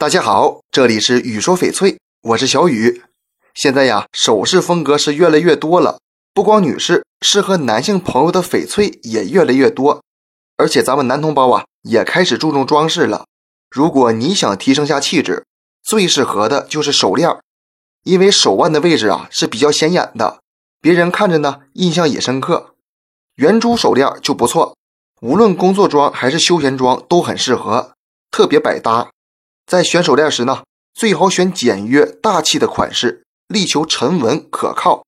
大家好，这里是雨说翡翠，我是小雨。现在呀，首饰风格是越来越多了，不光女士，适合男性朋友的翡翠也越来越多。而且咱们男同胞啊，也开始注重装饰了。如果你想提升下气质，最适合的就是手链，因为手腕的位置啊是比较显眼的，别人看着呢印象也深刻。圆珠手链就不错，无论工作装还是休闲装都很适合，特别百搭。在选手链时呢，最好选简约大气的款式，力求沉稳可靠。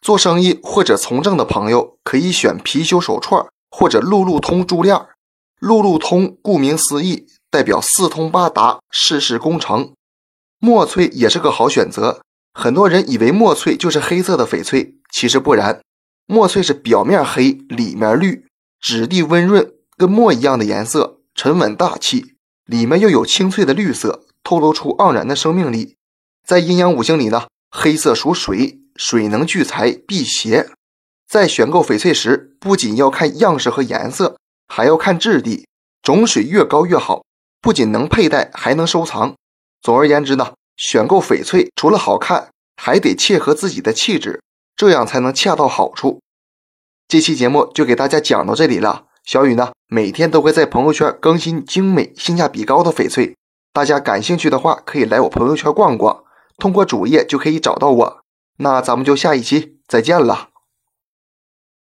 做生意或者从政的朋友可以选貔貅手串或者路路通珠链。路路通顾名思义，代表四通八达，事事功成。墨翠也是个好选择。很多人以为墨翠就是黑色的翡翠，其实不然。墨翠是表面黑，里面绿，质地温润，跟墨一样的颜色，沉稳大气。里面又有清脆的绿色，透露出盎然的生命力。在阴阳五行里呢，黑色属水，水能聚财辟邪。在选购翡翠时，不仅要看样式和颜色，还要看质地，种水越高越好。不仅能佩戴，还能收藏。总而言之呢，选购翡翠除了好看，还得切合自己的气质，这样才能恰到好处。这期节目就给大家讲到这里了。小雨呢，每天都会在朋友圈更新精美、性价比高的翡翠，大家感兴趣的话，可以来我朋友圈逛逛，通过主页就可以找到我。那咱们就下一期再见了。